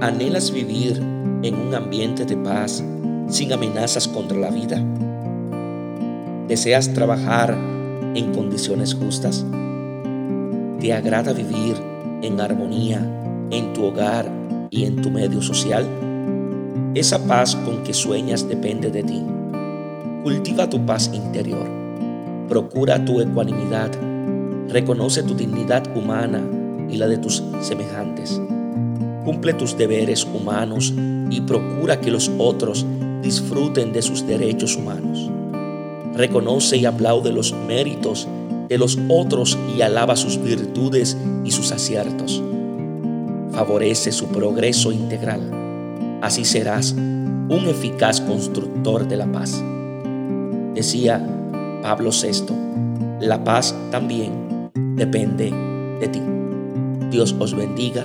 ¿Anhelas vivir en un ambiente de paz sin amenazas contra la vida? ¿Deseas trabajar en condiciones justas? ¿Te agrada vivir en armonía en tu hogar y en tu medio social? Esa paz con que sueñas depende de ti. Cultiva tu paz interior. Procura tu ecuanimidad. Reconoce tu dignidad humana y la de tus semejantes. Cumple tus deberes humanos y procura que los otros disfruten de sus derechos humanos. Reconoce y aplaude los méritos de los otros y alaba sus virtudes y sus aciertos. Favorece su progreso integral. Así serás un eficaz constructor de la paz. Decía Pablo VI, la paz también depende de ti. Dios os bendiga